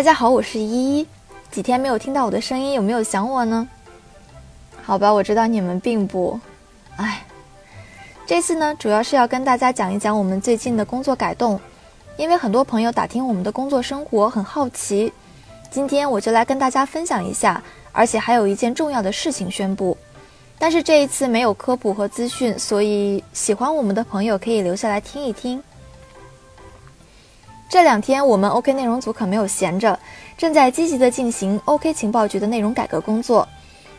大家好，我是依依。几天没有听到我的声音，有没有想我呢？好吧，我知道你们并不。哎，这次呢，主要是要跟大家讲一讲我们最近的工作改动，因为很多朋友打听我们的工作生活很好奇，今天我就来跟大家分享一下，而且还有一件重要的事情宣布。但是这一次没有科普和资讯，所以喜欢我们的朋友可以留下来听一听。这两天我们 OK 内容组可没有闲着，正在积极的进行 OK 情报局的内容改革工作。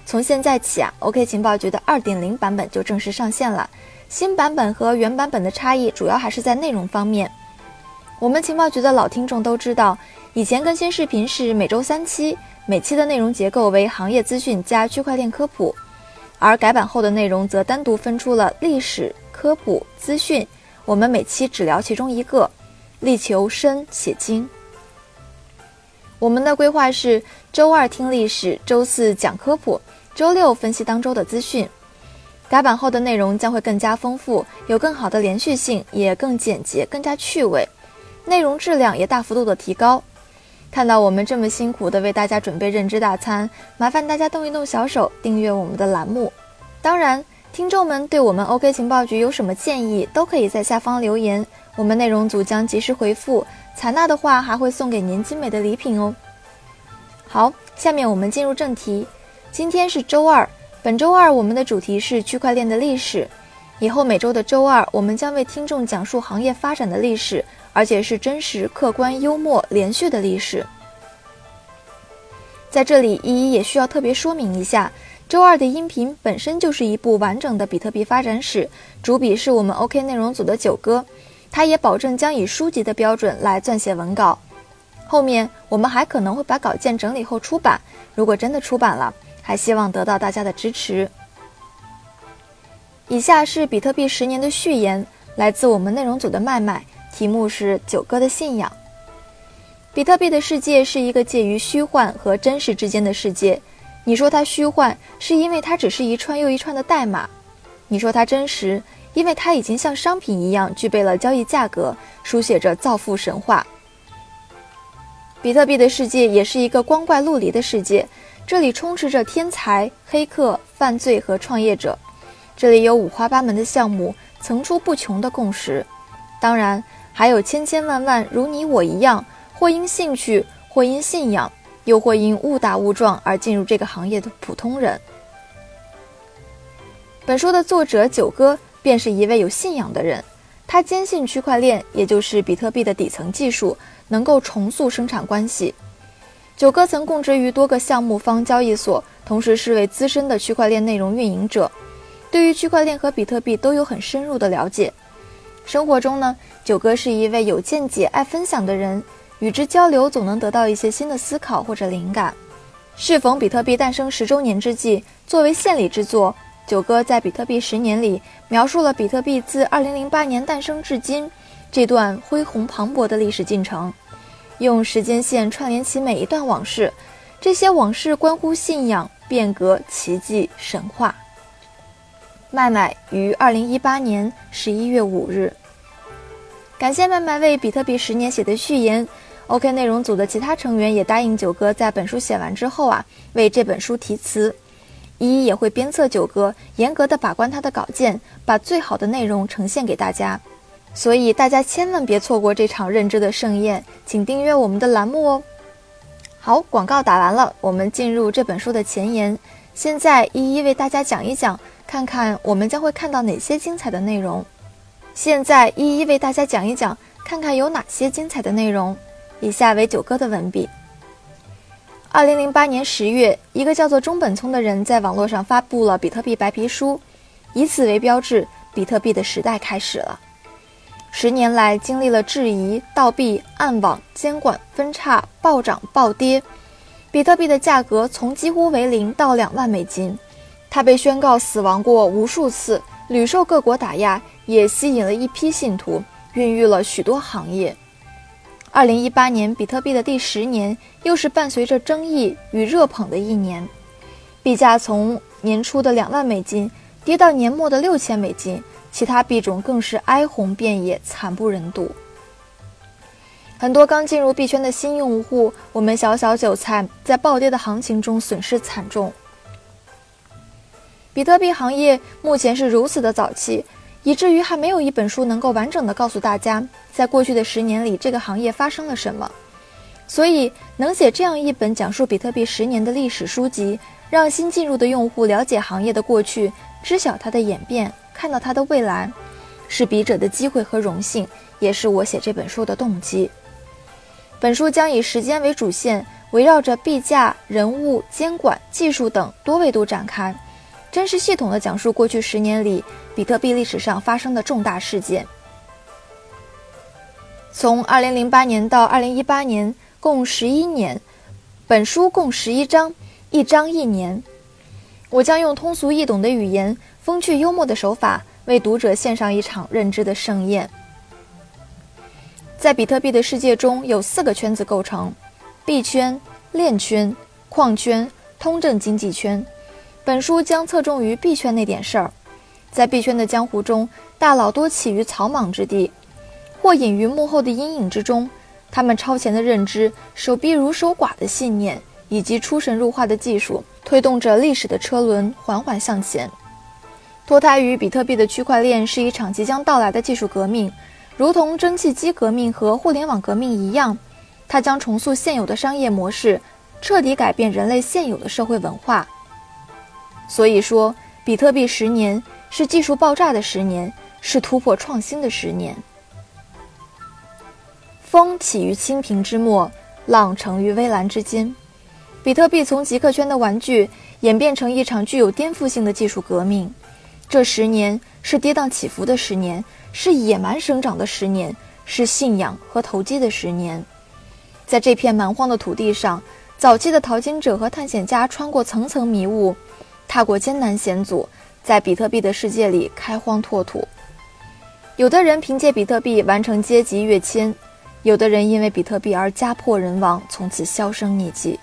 从现在起啊，OK 情报局的2.0版本就正式上线了。新版本和原版本的差异主要还是在内容方面。我们情报局的老听众都知道，以前更新视频是每周三期，每期的内容结构为行业资讯加区块链科普，而改版后的内容则单独分出了历史、科普、资讯，我们每期只聊其中一个。力求深且精。我们的规划是：周二听历史，周四讲科普，周六分析当周的资讯。改版后的内容将会更加丰富，有更好的连续性，也更简洁、更加趣味，内容质量也大幅度的提高。看到我们这么辛苦的为大家准备认知大餐，麻烦大家动一动小手，订阅我们的栏目。当然，听众们对我们 OK 情报局有什么建议，都可以在下方留言。我们内容组将及时回复，采纳的话还会送给您精美的礼品哦。好，下面我们进入正题。今天是周二，本周二我们的主题是区块链的历史。以后每周的周二，我们将为听众讲述行业发展的历史，而且是真实、客观、幽默、连续的历史。在这里，依依也需要特别说明一下，周二的音频本身就是一部完整的比特币发展史，主笔是我们 OK 内容组的九哥。他也保证将以书籍的标准来撰写文稿，后面我们还可能会把稿件整理后出版。如果真的出版了，还希望得到大家的支持。以下是比特币十年的序言，来自我们内容组的麦麦，题目是“九哥的信仰”。比特币的世界是一个介于虚幻和真实之间的世界。你说它虚幻，是因为它只是一串又一串的代码；你说它真实。因为它已经像商品一样具备了交易价格，书写着造富神话。比特币的世界也是一个光怪陆离的世界，这里充斥着天才、黑客、犯罪和创业者，这里有五花八门的项目，层出不穷的共识，当然还有千千万万如你我一样，或因兴趣，或因信仰，又或因误打误撞而进入这个行业的普通人。本书的作者九哥。便是一位有信仰的人，他坚信区块链，也就是比特币的底层技术，能够重塑生产关系。九哥曾供职于多个项目方交易所，同时是位资深的区块链内容运营者，对于区块链和比特币都有很深入的了解。生活中呢，九哥是一位有见解、爱分享的人，与之交流总能得到一些新的思考或者灵感。适逢比特币诞生十周年之际，作为献礼之作。九哥在《比特币十年》里描述了比特币自2008年诞生至今这段恢宏磅礴的历史进程，用时间线串联起每一段往事。这些往事关乎信仰、变革、奇迹、神话。麦麦于2018年11月5日。感谢麦麦为《比特币十年》写的序言。OK 内容组的其他成员也答应九哥在本书写完之后啊，为这本书题词。依依也会鞭策九哥，严格的把关他的稿件，把最好的内容呈现给大家。所以大家千万别错过这场认知的盛宴，请订阅我们的栏目哦。好，广告打完了，我们进入这本书的前言。现在一一为大家讲一讲，看看我们将会看到哪些精彩的内容。现在一一为大家讲一讲，看看有哪些精彩的内容。以下为九哥的文笔。二零零八年十月，一个叫做中本聪的人在网络上发布了比特币白皮书，以此为标志，比特币的时代开始了。十年来，经历了质疑、倒闭、暗网、监管、分叉、暴涨、暴跌，比特币的价格从几乎为零到两万美金。它被宣告死亡过无数次，屡受各国打压，也吸引了一批信徒，孕育了许多行业。二零一八年，比特币的第十年，又是伴随着争议与热捧的一年，币价从年初的两万美金跌到年末的六千美金，其他币种更是哀鸿遍野，惨不忍睹。很多刚进入币圈的新用户，我们小小韭菜，在暴跌的行情中损失惨重。比特币行业目前是如此的早期，以至于还没有一本书能够完整的告诉大家，在过去的十年里这个行业发生了什么。所以，能写这样一本讲述比特币十年的历史书籍，让新进入的用户了解行业的过去，知晓它的演变，看到它的未来，是笔者的机会和荣幸，也是我写这本书的动机。本书将以时间为主线，围绕着币价、人物、监管、技术等多维度展开，真实系统地讲述过去十年里比特币历史上发生的重大事件。从2008年到2018年，共十一年，本书共十一章，一章一年。我将用通俗易懂的语言、风趣幽默的手法，为读者献上一场认知的盛宴。在比特币的世界中，有四个圈子构成：币圈、链圈、矿圈、通证经济圈。本书将侧重于币圈那点事儿。在币圈的江湖中，大佬多起于草莽之地，或隐于幕后的阴影之中。他们超前的认知、守壁如守寡的信念，以及出神入化的技术，推动着历史的车轮缓缓向前。脱胎于比特币的区块链是一场即将到来的技术革命。如同蒸汽机革命和互联网革命一样，它将重塑现有的商业模式，彻底改变人类现有的社会文化。所以说，比特币十年是技术爆炸的十年，是突破创新的十年。风起于青萍之末，浪成于微澜之间。比特币从极客圈的玩具演变成一场具有颠覆性的技术革命。这十年是跌宕起伏的十年。是野蛮生长的十年，是信仰和投机的十年。在这片蛮荒的土地上，早期的淘金者和探险家穿过层层迷雾，踏过艰难险阻，在比特币的世界里开荒拓土。有的人凭借比特币完成阶级跃迁，有的人因为比特币而家破人亡，从此销声匿迹。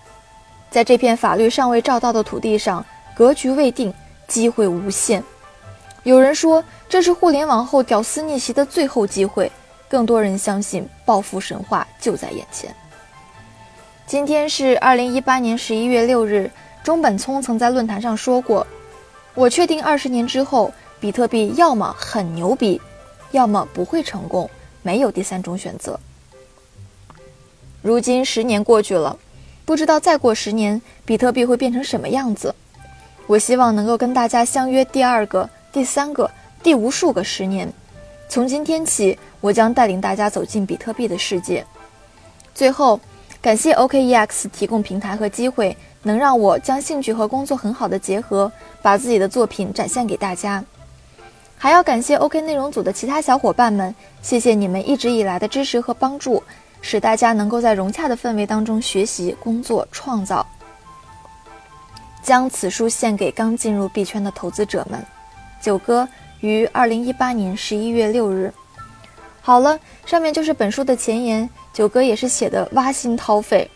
在这片法律尚未照到的土地上，格局未定，机会无限。有人说。这是互联网后屌丝逆袭的最后机会，更多人相信暴富神话就在眼前。今天是二零一八年十一月六日，中本聪曾在论坛上说过：“我确定二十年之后，比特币要么很牛逼，要么不会成功，没有第三种选择。”如今十年过去了，不知道再过十年，比特币会变成什么样子。我希望能够跟大家相约第二个、第三个。第无数个十年，从今天起，我将带领大家走进比特币的世界。最后，感谢 OKEX 提供平台和机会，能让我将兴趣和工作很好的结合，把自己的作品展现给大家。还要感谢 OK 内容组的其他小伙伴们，谢谢你们一直以来的支持和帮助，使大家能够在融洽的氛围当中学习、工作、创造。将此书献给刚进入币圈的投资者们，九哥。于二零一八年十一月六日。好了，上面就是本书的前言。九哥也是写的挖心掏肺。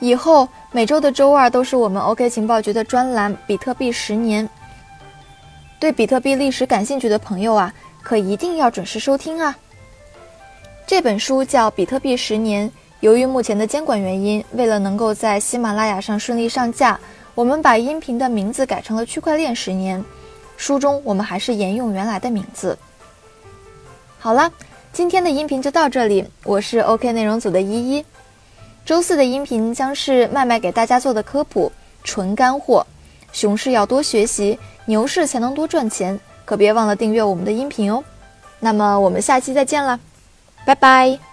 以后每周的周二都是我们 OK 情报局的专栏《比特币十年》。对比特币历史感兴趣的朋友啊，可一定要准时收听啊。这本书叫《比特币十年》，由于目前的监管原因，为了能够在喜马拉雅上顺利上架，我们把音频的名字改成了《区块链十年》。书中我们还是沿用原来的名字。好了，今天的音频就到这里，我是 OK 内容组的依依。周四的音频将是麦麦给大家做的科普，纯干货。熊市要多学习，牛市才能多赚钱，可别忘了订阅我们的音频哦。那么我们下期再见了，拜拜。